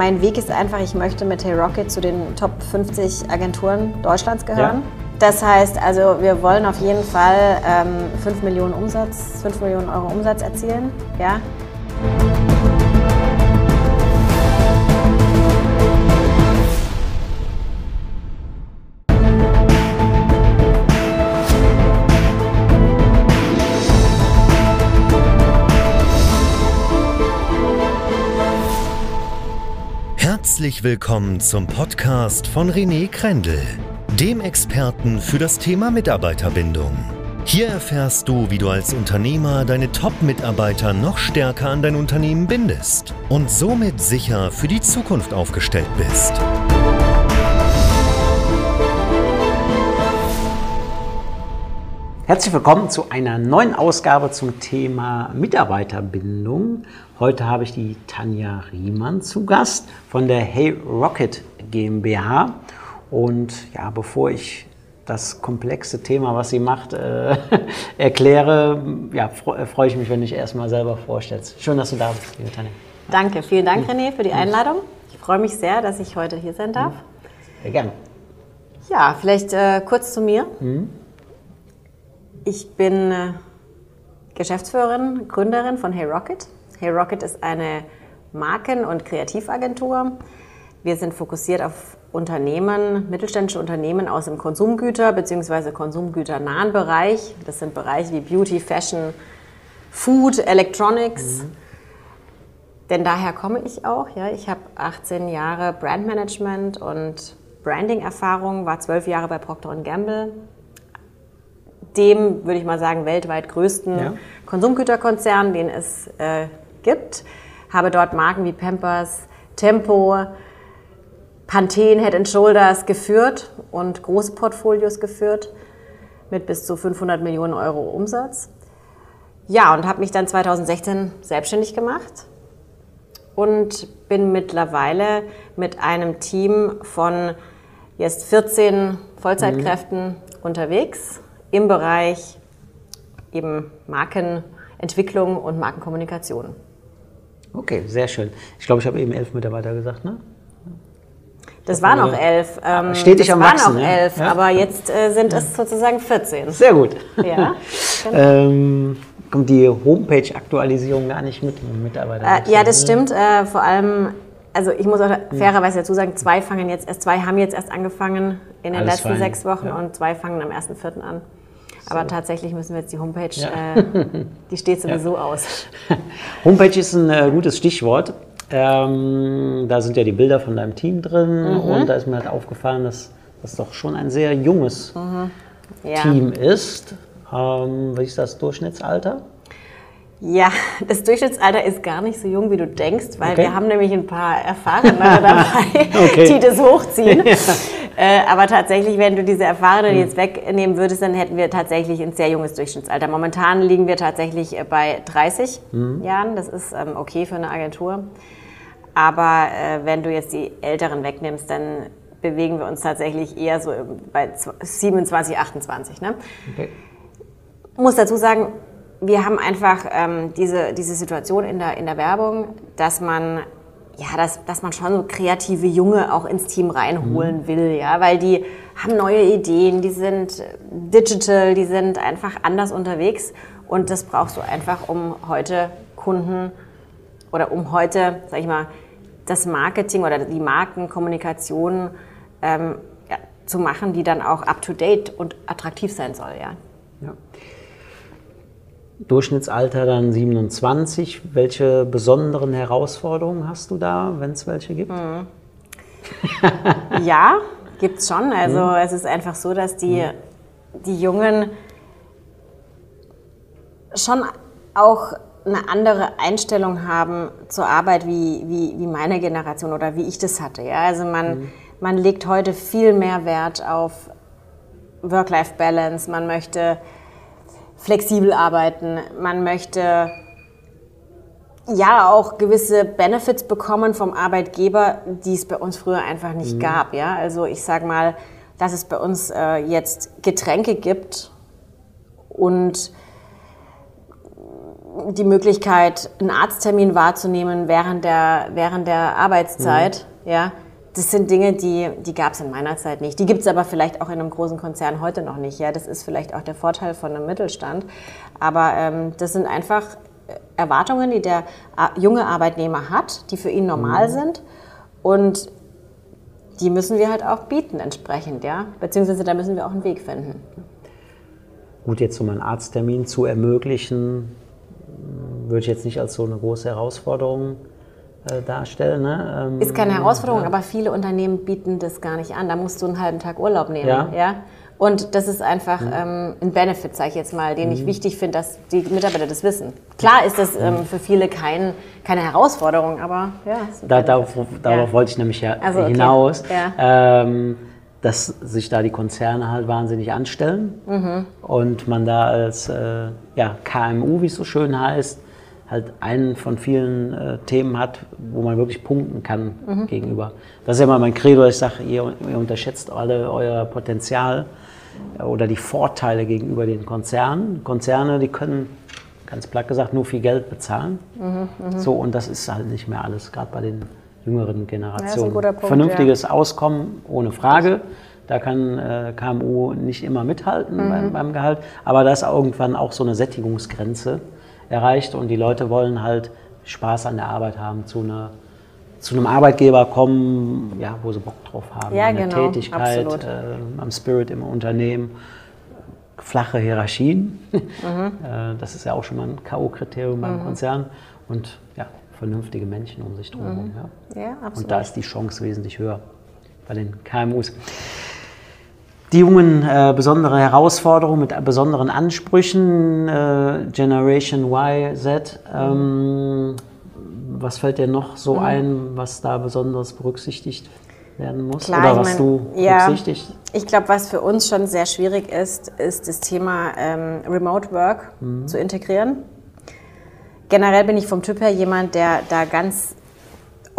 mein Weg ist einfach, ich möchte mit Hey Rocket zu den Top 50 Agenturen Deutschlands gehören. Ja. Das heißt also, wir wollen auf jeden Fall ähm, 5 Millionen Umsatz, 5 Millionen Euro Umsatz erzielen. Ja. Herzlich willkommen zum Podcast von René Krendel, dem Experten für das Thema Mitarbeiterbindung. Hier erfährst du, wie du als Unternehmer deine Top-Mitarbeiter noch stärker an dein Unternehmen bindest und somit sicher für die Zukunft aufgestellt bist. Herzlich willkommen zu einer neuen Ausgabe zum Thema Mitarbeiterbindung. Heute habe ich die Tanja Riemann zu Gast von der Hey Rocket GmbH. Und ja, bevor ich das komplexe Thema, was sie macht, äh, erkläre, ja, äh, freue ich mich, wenn du dich erstmal selber vorstellst. Schön, dass du da bist, liebe Tanja. Danke, vielen Dank, René, für die Einladung. Ich freue mich sehr, dass ich heute hier sein darf. Sehr gerne. Ja, vielleicht äh, kurz zu mir. Mhm. Ich bin äh, Geschäftsführerin, Gründerin von Hey Rocket. Hey Rocket ist eine Marken- und Kreativagentur. Wir sind fokussiert auf Unternehmen, mittelständische Unternehmen aus dem Konsumgüter- bzw. konsumgüternahen Bereich. Das sind Bereiche wie Beauty, Fashion, Food, Electronics. Mhm. Denn daher komme ich auch. Ja. Ich habe 18 Jahre Brandmanagement und Branding-Erfahrung, war 12 Jahre bei Procter Gamble, dem, würde ich mal sagen, weltweit größten ja. Konsumgüterkonzern, den es äh, gibt. Habe dort Marken wie Pampers, Tempo, Pantene, Head Shoulders geführt und große Portfolios geführt mit bis zu 500 Millionen Euro Umsatz. Ja, und habe mich dann 2016 selbstständig gemacht und bin mittlerweile mit einem Team von jetzt 14 Vollzeitkräften mhm. unterwegs im Bereich eben Markenentwicklung und Markenkommunikation. Okay, sehr schön. Ich glaube, ich habe eben elf Mitarbeiter gesagt, ne? Das waren auch elf. Ähm, Stetig am waren Wachsen, auch elf, ja? aber jetzt äh, sind es sozusagen 14. Sehr gut. Ja, genau. ähm, kommt die Homepage-Aktualisierung gar nicht mit den Mitarbeitern? Äh, ja, das stimmt. Äh, vor allem, also ich muss auch fairerweise dazu sagen, zwei fangen jetzt erst, zwei haben jetzt erst angefangen in den Alles letzten fein. sechs Wochen ja. und zwei fangen am 1.4. an. Aber tatsächlich müssen wir jetzt die Homepage, ja. äh, die steht sowieso ja. aus. Homepage ist ein äh, gutes Stichwort. Ähm, da sind ja die Bilder von deinem Team drin mhm. und da ist mir halt aufgefallen, dass das doch schon ein sehr junges mhm. ja. Team ist. Ähm, wie ist das Durchschnittsalter? Ja, das Durchschnittsalter ist gar nicht so jung, wie du denkst, weil okay. wir haben nämlich ein paar Erfahrene dabei, okay. die das hochziehen. Äh, aber tatsächlich, wenn du diese Erfahrenen mhm. jetzt wegnehmen würdest, dann hätten wir tatsächlich ein sehr junges Durchschnittsalter. Momentan liegen wir tatsächlich äh, bei 30 mhm. Jahren. Das ist ähm, okay für eine Agentur. Aber äh, wenn du jetzt die Älteren wegnimmst, dann bewegen wir uns tatsächlich eher so bei 27, 28. Ne? Okay. Muss dazu sagen, wir haben einfach ähm, diese, diese Situation in der, in der Werbung, dass man ja, dass, dass man schon so kreative Junge auch ins Team reinholen mhm. will, ja, weil die haben neue Ideen, die sind digital, die sind einfach anders unterwegs und das brauchst du einfach, um heute Kunden oder um heute, sag ich mal, das Marketing oder die Markenkommunikation ähm, ja, zu machen, die dann auch up to date und attraktiv sein soll, ja. ja. Durchschnittsalter dann 27. Welche besonderen Herausforderungen hast du da, wenn es welche gibt? Mhm. ja, gibt es schon. Also mhm. es ist einfach so, dass die, mhm. die Jungen schon auch eine andere Einstellung haben zur Arbeit wie, wie, wie meine Generation oder wie ich das hatte. Ja? Also man, mhm. man legt heute viel mehr Wert auf Work-Life-Balance. Man möchte flexibel arbeiten, man möchte ja auch gewisse Benefits bekommen vom Arbeitgeber, die es bei uns früher einfach nicht mhm. gab. Ja? Also ich sage mal, dass es bei uns äh, jetzt Getränke gibt und die Möglichkeit, einen Arzttermin wahrzunehmen während der, während der Arbeitszeit, mhm. ja, das sind Dinge, die, die gab es in meiner Zeit nicht. Die gibt es aber vielleicht auch in einem großen Konzern heute noch nicht. Ja, das ist vielleicht auch der Vorteil von einem Mittelstand. Aber ähm, das sind einfach Erwartungen, die der junge Arbeitnehmer hat, die für ihn normal mhm. sind. Und die müssen wir halt auch bieten entsprechend, ja. Beziehungsweise da müssen wir auch einen Weg finden. Gut, jetzt um einen Arzttermin zu ermöglichen, würde ich jetzt nicht als so eine große Herausforderung äh, darstellen. Ne? Ähm, ist keine Herausforderung, ja. aber viele Unternehmen bieten das gar nicht an. Da musst du einen halben Tag Urlaub nehmen. Ja. ja? Und das ist einfach mhm. ähm, ein Benefit, sage ich jetzt mal, den mhm. ich wichtig finde, dass die Mitarbeiter das wissen. Klar ist das ähm, für viele kein, keine Herausforderung, aber ja. Da, darauf, darauf ja. wollte ich nämlich ja also, okay. hinaus. Ähm, dass sich da die Konzerne halt wahnsinnig anstellen mhm. und man da als äh, ja, KMU, wie es so schön heißt, halt einen von vielen äh, Themen hat, wo man wirklich punkten kann mhm. gegenüber. Das ist ja immer mein Credo, ich sage, ihr, ihr, unterschätzt alle euer Potenzial äh, oder die Vorteile gegenüber den Konzernen. Konzerne, die können, ganz platt gesagt, nur viel Geld bezahlen. Mhm, mh. So, und das ist halt nicht mehr alles, gerade bei den jüngeren Generationen. Ja, Punkt, Vernünftiges ja. Auskommen, ohne Frage. Da kann äh, KMU nicht immer mithalten mhm. beim, beim, Gehalt, aber da ist irgendwann auch so eine Sättigungsgrenze erreicht und die Leute wollen halt Spaß an der Arbeit haben, zu, einer, zu einem Arbeitgeber kommen, ja, wo sie Bock drauf haben, ja, eine genau, Tätigkeit, äh, am Spirit im Unternehmen, flache Hierarchien, mhm. äh, das ist ja auch schon mal ein K.O.-Kriterium beim mhm. Konzern und ja, vernünftige Menschen um sich drumherum. Mhm. Ja. ja und da ist die Chance wesentlich höher bei den KMUs. Die Jungen äh, besondere Herausforderungen mit besonderen Ansprüchen, äh, Generation Y, Z. Ähm, was fällt dir noch so mhm. ein, was da besonders berücksichtigt werden muss? Klar, Oder was mein, du berücksichtigst? Ja, ich glaube, was für uns schon sehr schwierig ist, ist das Thema ähm, Remote Work mhm. zu integrieren generell bin ich vom Typ her jemand, der da ganz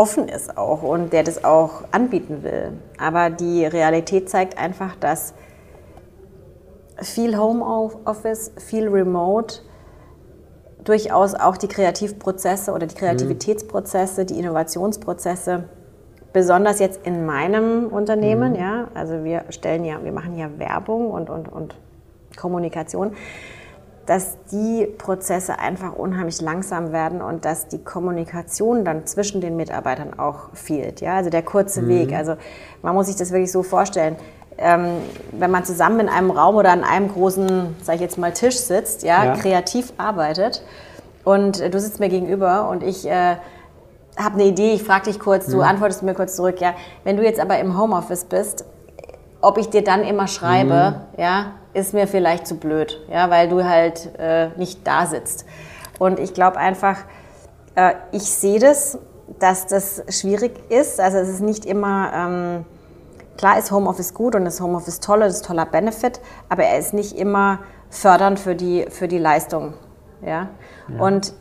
offen ist auch und der das auch anbieten will. Aber die Realität zeigt einfach, dass viel Homeoffice, viel Remote durchaus auch die Kreativprozesse oder die Kreativitätsprozesse, die Innovationsprozesse, besonders jetzt in meinem Unternehmen, mhm. ja, also wir stellen ja, wir machen ja Werbung und, und, und Kommunikation, dass die Prozesse einfach unheimlich langsam werden und dass die Kommunikation dann zwischen den Mitarbeitern auch fehlt. Ja? Also der kurze mhm. Weg. Also man muss sich das wirklich so vorstellen. Ähm, wenn man zusammen in einem Raum oder an einem großen, sag ich jetzt mal, Tisch sitzt, ja, ja. kreativ arbeitet und äh, du sitzt mir gegenüber und ich äh, habe eine Idee, ich frage dich kurz, du mhm. antwortest mir kurz zurück, ja. Wenn du jetzt aber im Homeoffice bist, ob ich dir dann immer schreibe, mhm. ja, ist mir vielleicht zu blöd, ja, weil du halt äh, nicht da sitzt. Und ich glaube einfach, äh, ich sehe das, dass das schwierig ist. Also es ist nicht immer, ähm, klar ist Homeoffice gut und ist Homeoffice toll, das ist toller Benefit, aber er ist nicht immer fördernd für die, für die Leistung. Ja? ja. Und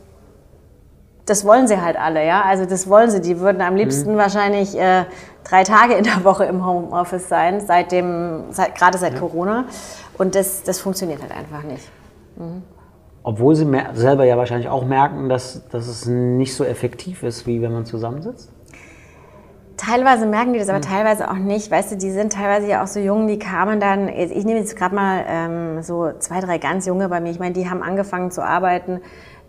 das wollen sie halt alle, ja. Also das wollen sie. Die würden am liebsten mhm. wahrscheinlich äh, drei Tage in der Woche im Homeoffice sein, seit dem, seit, gerade seit ja. Corona. Und das, das funktioniert halt einfach nicht. Mhm. Obwohl sie selber ja wahrscheinlich auch merken, dass, dass es nicht so effektiv ist, wie wenn man zusammensitzt? Teilweise merken die das, aber mhm. teilweise auch nicht. Weißt du, die sind teilweise ja auch so jung, die kamen dann, ich nehme jetzt gerade mal ähm, so zwei, drei ganz junge bei mir. Ich meine, die haben angefangen zu arbeiten,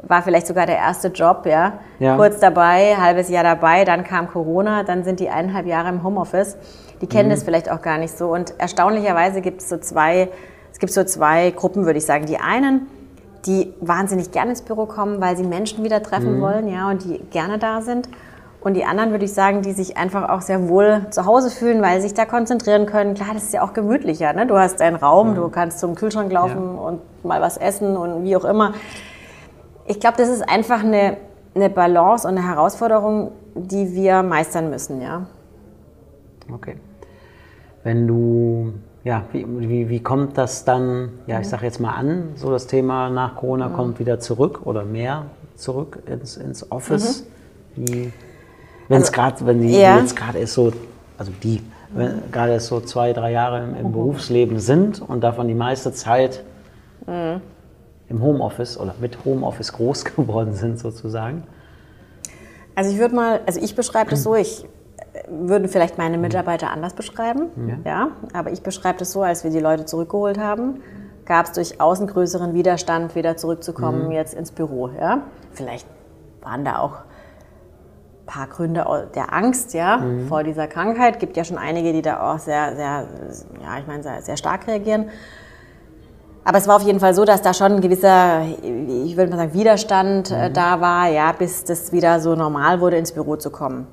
war vielleicht sogar der erste Job, ja. ja. Kurz dabei, halbes Jahr dabei, dann kam Corona, dann sind die eineinhalb Jahre im Homeoffice. Die kennen mhm. das vielleicht auch gar nicht so. Und erstaunlicherweise gibt es so zwei es gibt so zwei Gruppen, würde ich sagen. Die einen, die wahnsinnig gerne ins Büro kommen, weil sie Menschen wieder treffen mhm. wollen, ja, und die gerne da sind. Und die anderen, würde ich sagen, die sich einfach auch sehr wohl zu Hause fühlen, weil sie sich da konzentrieren können. Klar, das ist ja auch gemütlicher. Ne? Du hast einen Raum, mhm. du kannst zum Kühlschrank laufen ja. und mal was essen und wie auch immer. Ich glaube, das ist einfach eine, eine Balance und eine Herausforderung, die wir meistern müssen, ja. Okay. Wenn du ja, wie, wie, wie kommt das dann, ja, ich mhm. sage jetzt mal an, so das Thema nach Corona mhm. kommt wieder zurück oder mehr zurück ins, ins Office? Mhm. Wenn es also, gerade, wenn die ja. jetzt gerade ist so, also die, gerade so zwei, drei Jahre im, im mhm. Berufsleben sind und davon die meiste Zeit mhm. Im Homeoffice oder mit Homeoffice groß geworden sind sozusagen? Also ich würde mal, also ich beschreibe das so, ich äh, würde vielleicht meine Mitarbeiter anders beschreiben, ja, ja aber ich beschreibe das so, als wir die Leute zurückgeholt haben, gab es durchaus einen größeren Widerstand, wieder zurückzukommen mhm. jetzt ins Büro. Ja? Vielleicht waren da auch ein paar Gründe der Angst ja, mhm. vor dieser Krankheit. Es gibt ja schon einige, die da auch sehr, sehr, ja, ich meine, sehr, sehr stark reagieren. Aber es war auf jeden Fall so, dass da schon ein gewisser, ich würde mal sagen, Widerstand äh, mhm. da war, ja, bis das wieder so normal wurde, ins Büro zu kommen.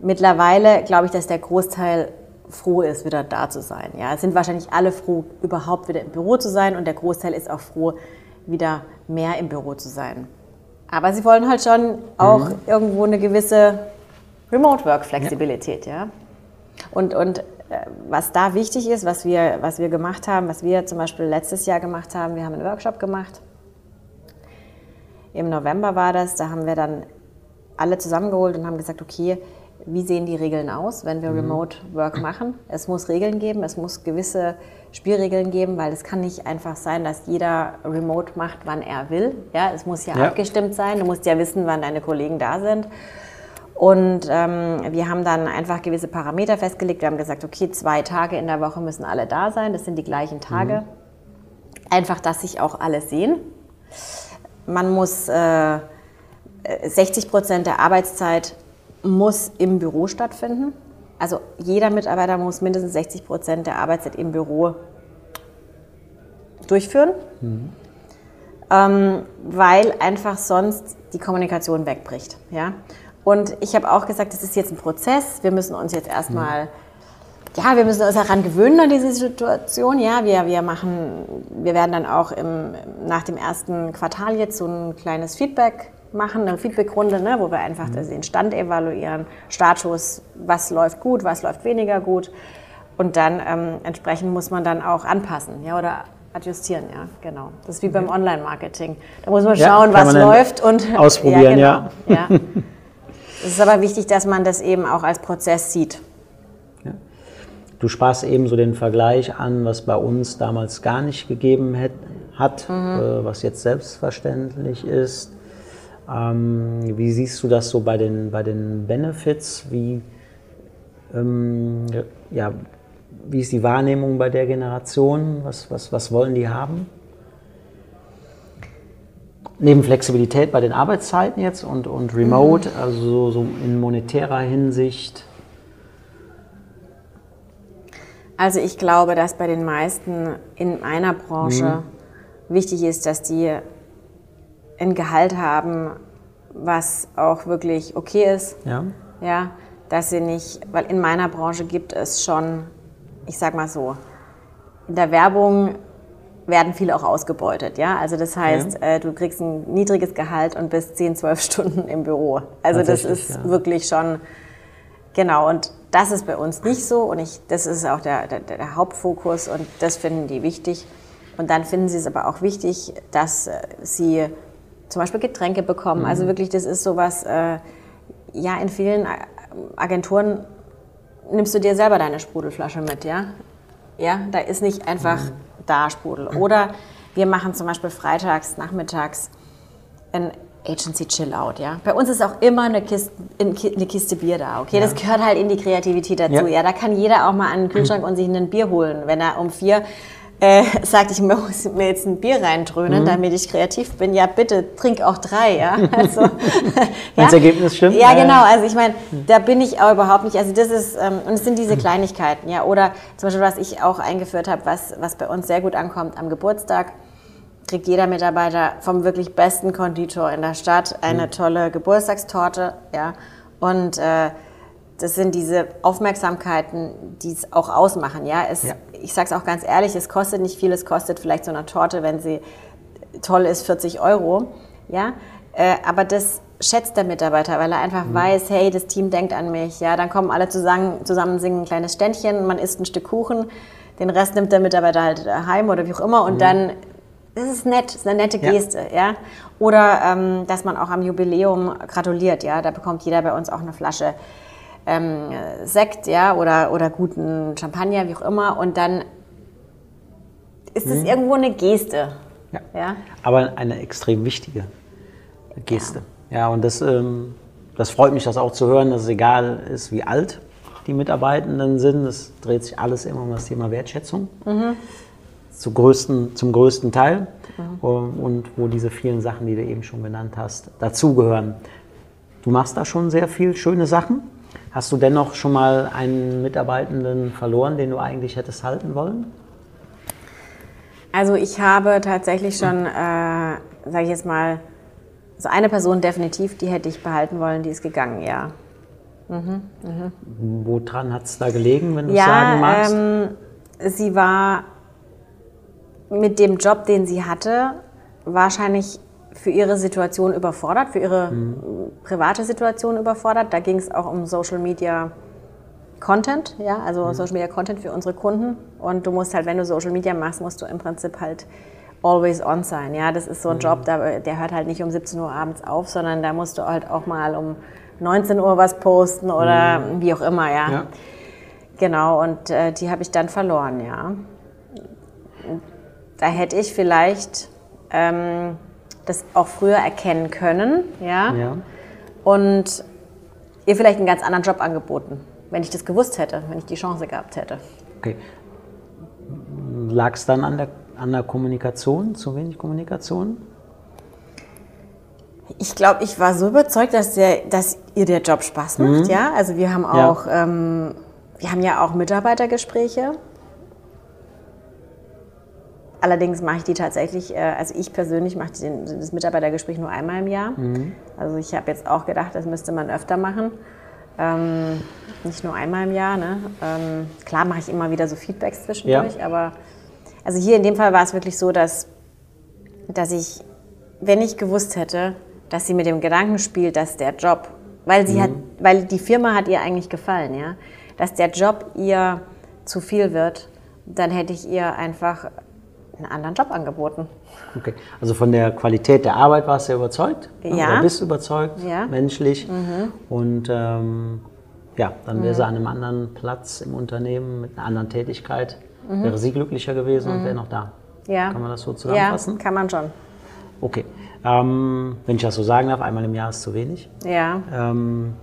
Mittlerweile glaube ich, dass der Großteil froh ist, wieder da zu sein. Ja, es sind wahrscheinlich alle froh, überhaupt wieder im Büro zu sein und der Großteil ist auch froh, wieder mehr im Büro zu sein. Aber sie wollen halt schon auch mhm. irgendwo eine gewisse Remote-Work-Flexibilität, ja. ja. Und, und was da wichtig ist, was wir, was wir gemacht haben, was wir zum Beispiel letztes Jahr gemacht haben, wir haben einen Workshop gemacht. Im November war das, da haben wir dann alle zusammengeholt und haben gesagt, okay, wie sehen die Regeln aus, wenn wir mhm. Remote Work machen. Es muss Regeln geben, es muss gewisse Spielregeln geben, weil es kann nicht einfach sein, dass jeder Remote macht, wann er will. Ja, es muss ja, ja. abgestimmt sein. Du musst ja wissen, wann deine Kollegen da sind. Und ähm, wir haben dann einfach gewisse Parameter festgelegt. Wir haben gesagt, okay, zwei Tage in der Woche müssen alle da sein. Das sind die gleichen Tage. Mhm. Einfach, dass sich auch alle sehen. Man muss äh, 60 Prozent der Arbeitszeit muss im Büro stattfinden. Also jeder Mitarbeiter muss mindestens 60 Prozent der Arbeitszeit im Büro durchführen, mhm. ähm, weil einfach sonst die Kommunikation wegbricht. Ja? Und ich habe auch gesagt, das ist jetzt ein Prozess. Wir müssen uns jetzt erstmal, mhm. ja, wir müssen uns daran gewöhnen an diese Situation. Ja, wir, wir machen, wir werden dann auch im, nach dem ersten Quartal jetzt so ein kleines Feedback machen, eine Feedbackrunde, ne, wo wir einfach mhm. den Stand evaluieren, Status, was läuft gut, was läuft weniger gut. Und dann ähm, entsprechend muss man dann auch anpassen ja, oder adjustieren. Ja, genau. Das ist wie beim Online-Marketing. Da muss man schauen, ja, was läuft und ausprobieren. Ja, genau. ja. ja. Es ist aber wichtig, dass man das eben auch als Prozess sieht. Du sprachst eben so den Vergleich an, was bei uns damals gar nicht gegeben hat, mhm. äh, was jetzt selbstverständlich ist. Ähm, wie siehst du das so bei den, bei den Benefits? Wie, ähm, ja, wie ist die Wahrnehmung bei der Generation? Was, was, was wollen die haben? Neben Flexibilität bei den Arbeitszeiten jetzt und, und Remote, mhm. also so, so in monetärer Hinsicht. Also ich glaube, dass bei den meisten in einer Branche mhm. wichtig ist, dass die ein Gehalt haben, was auch wirklich okay ist. Ja. Ja, dass sie nicht, weil in meiner Branche gibt es schon, ich sag mal so, in der Werbung werden viele auch ausgebeutet, ja. Also das heißt, ja. äh, du kriegst ein niedriges Gehalt und bist 10, 12 Stunden im Büro. Also das ist ja. wirklich schon, genau. Und das ist bei uns nicht so und ich, das ist auch der, der, der Hauptfokus und das finden die wichtig. Und dann finden sie es aber auch wichtig, dass äh, sie zum Beispiel Getränke bekommen. Also mhm. Also wirklich, das ist sowas, äh, ja, in vielen Agenturen nimmst du dir selber deine Sprudelflasche mit, ja? Ja, da ist nicht einfach mhm. Da Sprudel. Oder wir machen zum Beispiel freitags, nachmittags ein Agency Chill Out, ja. Bei uns ist auch immer eine Kiste, eine Kiste Bier da, okay? Ja. Das gehört halt in die Kreativität dazu, ja. ja. Da kann jeder auch mal an den Kühlschrank und sich ein Bier holen, wenn er um vier äh, sagt, ich muss mir jetzt ein Bier reindröhnen, mhm. damit ich kreativ bin. Ja, bitte, trink auch drei, ja. Also, ja. das Ergebnis stimmt. Ja, genau. Also ich meine, da bin ich auch überhaupt nicht. Also das ist, ähm, und es sind diese mhm. Kleinigkeiten, ja. Oder zum Beispiel, was ich auch eingeführt habe, was, was bei uns sehr gut ankommt, am Geburtstag kriegt jeder Mitarbeiter vom wirklich besten Konditor in der Stadt eine mhm. tolle Geburtstagstorte, ja. Und äh, das sind diese Aufmerksamkeiten, die es auch ausmachen. Ja? Es, ja. Ich sage es auch ganz ehrlich, es kostet nicht viel, es kostet vielleicht so eine Torte, wenn sie toll ist, 40 Euro. Ja? Äh, aber das schätzt der Mitarbeiter, weil er einfach mhm. weiß, hey, das Team denkt an mich. Ja? Dann kommen alle zusammen, zusammen singen ein kleines Ständchen, man isst ein Stück Kuchen, den Rest nimmt der Mitarbeiter halt heim oder wie auch immer und mhm. dann das ist nett, das ist eine nette Geste, ja. ja? Oder ähm, dass man auch am Jubiläum gratuliert, ja. Da bekommt jeder bei uns auch eine Flasche ähm, Sekt, ja, oder, oder guten Champagner, wie auch immer. Und dann ist es mhm. irgendwo eine Geste. Ja. ja. Aber eine extrem wichtige Geste. Ja, ja und das, ähm, das freut mich, das auch zu hören, dass es egal ist, wie alt die Mitarbeitenden sind. Es dreht sich alles immer um das Thema Wertschätzung. Mhm. Zum, größten, zum größten Teil. Mhm. Und wo diese vielen Sachen, die du eben schon genannt hast, dazugehören. Du machst da schon sehr viel schöne Sachen. Hast du dennoch schon mal einen Mitarbeitenden verloren, den du eigentlich hättest halten wollen? Also ich habe tatsächlich schon, äh, sage ich jetzt mal, so eine Person definitiv, die hätte ich behalten wollen, die ist gegangen, ja. Mhm, mh. Woran hat es da gelegen, wenn du ja, sagen magst? Ähm, sie war mit dem Job, den sie hatte, wahrscheinlich für ihre Situation überfordert, für ihre mhm. private Situation überfordert. Da ging es auch um Social Media Content, ja, also mhm. Social Media Content für unsere Kunden. Und du musst halt, wenn du Social Media machst, musst du im Prinzip halt always on sein. Ja, das ist so ein mhm. Job, der, der hört halt nicht um 17 Uhr abends auf, sondern da musst du halt auch mal um 19 Uhr was posten oder mhm. wie auch immer, ja. ja. Genau, und äh, die habe ich dann verloren, ja. Da hätte ich vielleicht ähm, das auch früher erkennen können, ja. ja. Und ihr vielleicht einen ganz anderen Job angeboten, wenn ich das gewusst hätte, wenn ich die Chance gehabt hätte. Okay. Lag es dann an der, an der Kommunikation, zu wenig Kommunikation? Ich glaube, ich war so überzeugt, dass, der, dass ihr der Job Spaß macht, mhm. ja. Also wir haben auch, ja. Ähm, wir haben ja auch Mitarbeitergespräche Allerdings mache ich die tatsächlich, äh, also ich persönlich mache das Mitarbeitergespräch nur einmal im Jahr. Mhm. Also ich habe jetzt auch gedacht, das müsste man öfter machen. Ähm, nicht nur einmal im Jahr. Ne? Ähm, klar mache ich immer wieder so Feedbacks zwischendurch, ja. aber also hier in dem Fall war es wirklich so, dass, dass ich, wenn ich gewusst hätte, dass sie mit dem Gedanken spielt, dass der Job, weil sie mhm. hat, weil die Firma hat ihr eigentlich gefallen, ja, dass der Job ihr zu viel wird, dann hätte ich ihr einfach einen anderen Job angeboten. Okay, also von der Qualität der Arbeit warst du überzeugt? Ja. Oder bist überzeugt, ja. menschlich. Mhm. Und ähm, ja, dann wäre mhm. sie an einem anderen Platz im Unternehmen mit einer anderen Tätigkeit, mhm. wäre sie glücklicher gewesen und wäre mhm. noch da. Ja. Kann man das so zusammenfassen? Ja, kann man schon. Okay. Ähm, wenn ich das so sagen darf, einmal im Jahr ist zu wenig. Ja. Ähm,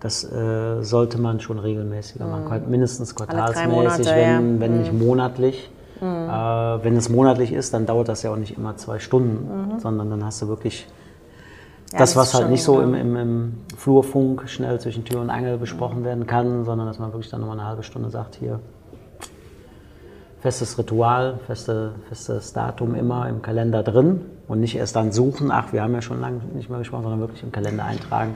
das äh, sollte man schon regelmäßiger machen, mhm. mindestens quartalsmäßig, Monate, wenn, ja. wenn nicht mhm. monatlich. Mhm. Äh, wenn es monatlich ist, dann dauert das ja auch nicht immer zwei Stunden, mhm. sondern dann hast du wirklich ja, das, was halt nicht so im, im, im, Flurfunk schnell zwischen Tür und Angel besprochen werden kann, sondern dass man wirklich dann nochmal eine halbe Stunde sagt, hier, festes Ritual, feste, festes Datum immer im Kalender drin und nicht erst dann suchen, ach, wir haben ja schon lange nicht mehr gesprochen, sondern wirklich im Kalender eintragen.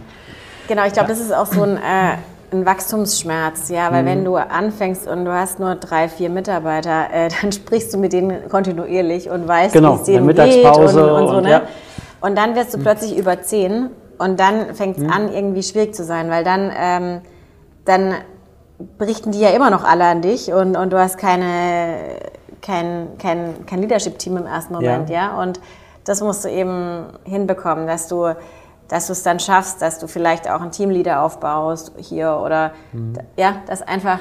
Genau, ich glaube, ja. das ist auch so ein äh, ein Wachstumsschmerz, ja, weil mhm. wenn du anfängst und du hast nur drei, vier Mitarbeiter, äh, dann sprichst du mit denen kontinuierlich und weißt, genau, wie es denen geht und, und, so, und, ne? Ja. Und dann wirst du mhm. plötzlich über zehn und dann fängt es mhm. an, irgendwie schwierig zu sein, weil dann, ähm, dann berichten die ja immer noch alle an dich und, und du hast keine, kein, kein, kein Leadership-Team im ersten Moment, ja. ja, und das musst du eben hinbekommen, dass du dass du es dann schaffst, dass du vielleicht auch einen Teamleader aufbaust hier oder mhm. ja, dass einfach,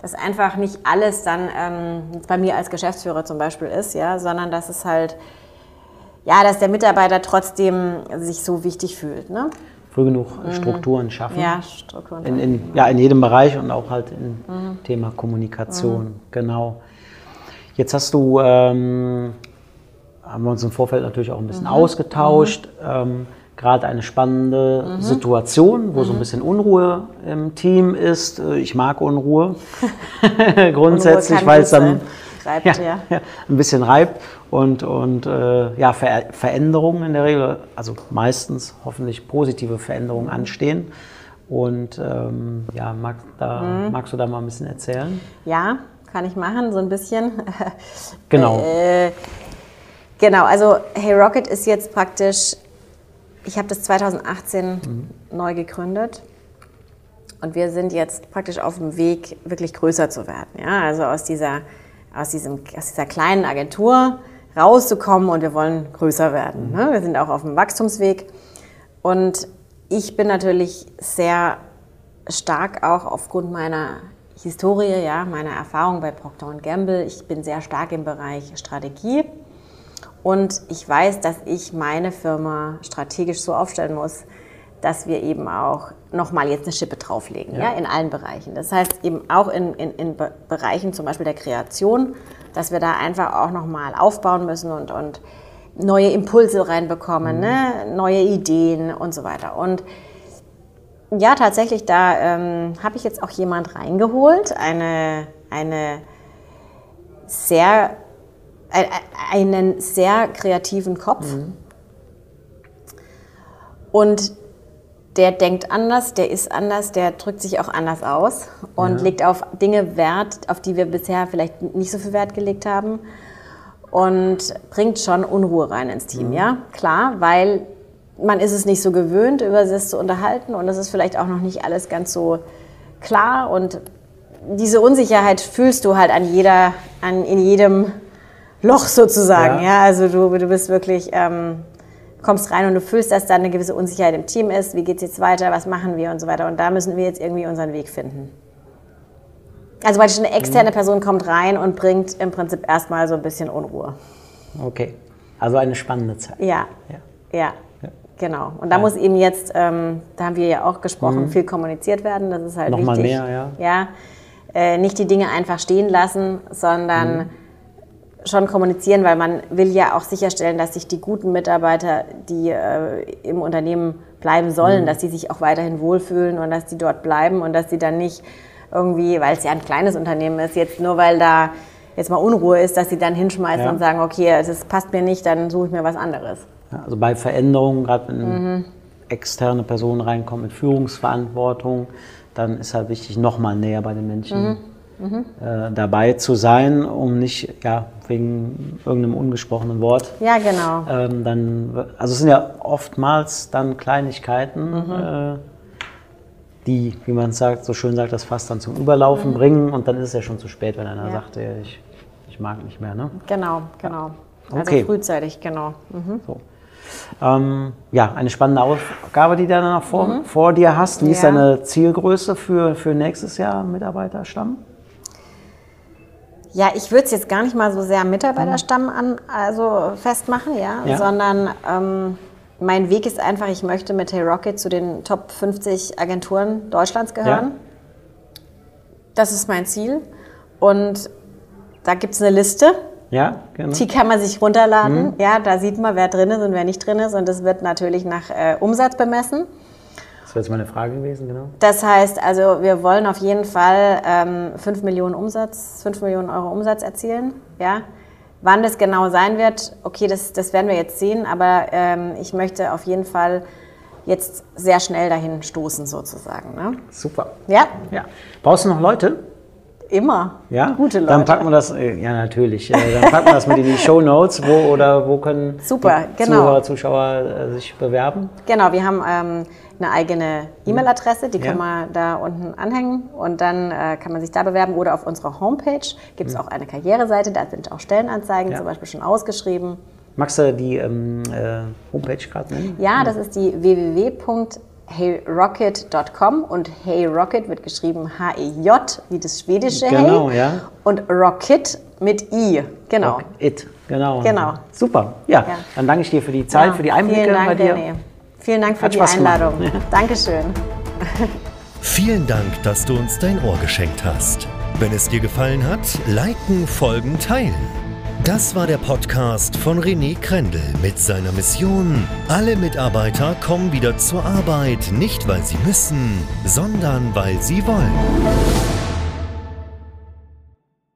dass einfach nicht alles dann ähm, bei mir als Geschäftsführer zum Beispiel ist, ja, sondern dass es halt, ja, dass der Mitarbeiter trotzdem sich so wichtig fühlt. Ne? Früh genug mhm. Strukturen schaffen. Ja, Strukturen. In, in, ja, in jedem Bereich und auch halt im mhm. Thema Kommunikation, mhm. genau. Jetzt hast du, ähm, haben wir uns im Vorfeld natürlich auch ein bisschen mhm. ausgetauscht. Mhm. Ähm, gerade eine spannende mhm. Situation, wo mhm. so ein mhm. bisschen Unruhe im Team ist. Äh, ich mag Unruhe grundsätzlich, weil es dann reibt, ja, ja. ja, ein bisschen reibt und, und äh, ja, Ver Veränderungen in der Regel, also meistens hoffentlich positive Veränderungen anstehen. Und ähm, ja, mag, da, mhm. magst du da mal ein bisschen erzählen? Ja, kann ich machen, so ein bisschen. Genau. äh, genau, also Hey Rocket ist jetzt praktisch ich habe das 2018 mhm. neu gegründet und wir sind jetzt praktisch auf dem Weg, wirklich größer zu werden. Ja? Also aus dieser, aus, diesem, aus dieser kleinen Agentur rauszukommen und wir wollen größer werden. Ne? Wir sind auch auf dem Wachstumsweg und ich bin natürlich sehr stark auch aufgrund meiner Historie, ja, meiner Erfahrung bei Procter Gamble. Ich bin sehr stark im Bereich Strategie Und ich weiß, dass ich meine Firma strategisch so aufstellen muss, dass wir eben auch nochmal jetzt eine Schippe drauflegen, ja. ja. in allen Bereichen. Das heißt eben auch in, in, in Bereichen zum Beispiel der Kreation, dass wir da einfach auch nochmal aufbauen müssen und, und neue Impulse reinbekommen, mhm. ne? neue Ideen und so weiter. Und ja, tatsächlich, da ähm, habe ich jetzt auch jemand reingeholt, eine, eine sehr, einen sehr kreativen Kopf. Mhm. Und der denkt anders, der ist anders, der drückt sich auch anders aus und ja. legt auf Dinge Wert, auf die wir bisher vielleicht nicht so viel Wert gelegt haben und bringt schon Unruhe rein ins Team, mhm. ja, klar, weil man ist es nicht so gewöhnt, über das zu unterhalten und es ist vielleicht auch noch nicht alles ganz so klar und diese Unsicherheit fühlst du halt an jeder, an, in jedem Loch sozusagen, ja, ja? also du, du bist wirklich... Ähm, kommst rein und du fühlst, dass da eine gewisse Unsicherheit im Team ist. Wie geht es jetzt weiter? Was machen wir und so weiter? Und da müssen wir jetzt irgendwie unseren Weg finden. Also weil eine externe mhm. Person kommt rein und bringt im Prinzip erstmal so ein bisschen Unruhe. Okay, also eine spannende Zeit. Ja, ja, ja. ja. genau. Und da ja. muss eben jetzt, ähm, da haben wir ja auch gesprochen, mhm. viel kommuniziert werden. Das ist halt Nochmal wichtig. mehr, ja. Ja, äh, nicht die Dinge einfach stehen lassen, sondern mhm schon kommunizieren, weil man will ja auch sicherstellen, dass sich die guten Mitarbeiter, die äh, im Unternehmen bleiben sollen, mhm. dass sie sich auch weiterhin wohlfühlen und dass die dort bleiben und dass sie dann nicht irgendwie, weil es ja ein kleines Unternehmen ist, jetzt nur weil da jetzt mal Unruhe ist, dass sie dann hinschmeißen ja. und sagen, okay, das passt mir nicht, dann suche ich mir was anderes. Ja, also bei Veränderungen, gerade wenn mhm. externe Personen reinkommen mit Führungsverantwortung, dann ist halt wichtig, nochmal näher bei den Menschen mhm mhm. äh, dabei zu sein, um nicht ja, wegen irgendeinem ungesprochenen Wort. Ja, genau. Ähm, dann, also es sind ja oftmals dann Kleinigkeiten, mhm. äh, die, wie man sagt, so schön sagt, das Fass dann zum Überlaufen mhm. bringen und dann ist es ja schon zu spät, wenn einer ja. sagt, ja, ich, ich mag nicht mehr. Ne? Genau, genau. Also okay. frühzeitig, genau. Mhm. So. Ähm, ja, eine spannende Aufgabe, die du dann noch vor, mhm. vor dir hast. Wie ja. ist deine Zielgröße für, für nächstes Jahr Mitarbeiterstamm? Ja, ich würde es jetzt gar nicht mal so sehr am Mitarbeiterstamm an, also festmachen, ja, ja. sondern ähm, mein Weg ist einfach, ich möchte mit Hey Rocket zu den Top 50 Agenturen Deutschlands gehören. Ja. Das ist mein Ziel. Und da gibt es eine Liste. Ja, genau. Die kann man sich runterladen. Mhm. Ja, da sieht man, wer drin ist und wer nicht drin ist. Und das wird natürlich nach äh, Umsatz bemessen wäre jetzt meine Frage gewesen, genau. Das heißt, also wir wollen auf jeden Fall ähm, 5 Millionen Umsatz, 5 Millionen Euro Umsatz erzielen. Ja? Wann das genau sein wird, okay, das, das werden wir jetzt sehen, aber ähm, ich möchte auf jeden Fall jetzt sehr schnell dahin stoßen, sozusagen. Ne? Super. Ja? ja. Brauchst du noch Leute? Immer. Ja? Gute Leute. Dann packen wir das, äh, ja natürlich, äh, dann packen wir das mit in die Show Notes, wo oder wo können Super, genau. Zuhörer, Zuschauer äh, sich bewerben? Genau, wir haben ähm, eine eigene E-Mail-Adresse, die ja. kann man da unten anhängen und dann äh, kann man sich da bewerben oder auf unserer Homepage gibt es ja. auch eine Karriereseite, da sind auch Stellenanzeigen ja. zum Beispiel schon ausgeschrieben. Magst du die ähm, äh, Homepage gerade nennen? Ja, das ist die www.heyrocket.com und Hey Rocket wird geschrieben H-E-J, wie das schwedische genau, Hey. Ja. Und Rocket mit I, genau. Rocket, genau. Genau. Super, ja, ja. Dann danke ich dir für die Zeit, für die Einblicke Dank, bei dir. René. Vielen Dank für Hat die Spaß Einladung. Gemacht. Dankeschön. Vielen Dank, dass du uns dein Ohr geschenkt hast. Wenn es dir gefallen hat, liken, folgen, teilen. Das war der Podcast von René Krendel mit seiner Mission. Alle Mitarbeiter kommen wieder zur Arbeit, nicht weil sie müssen, sondern weil sie wollen.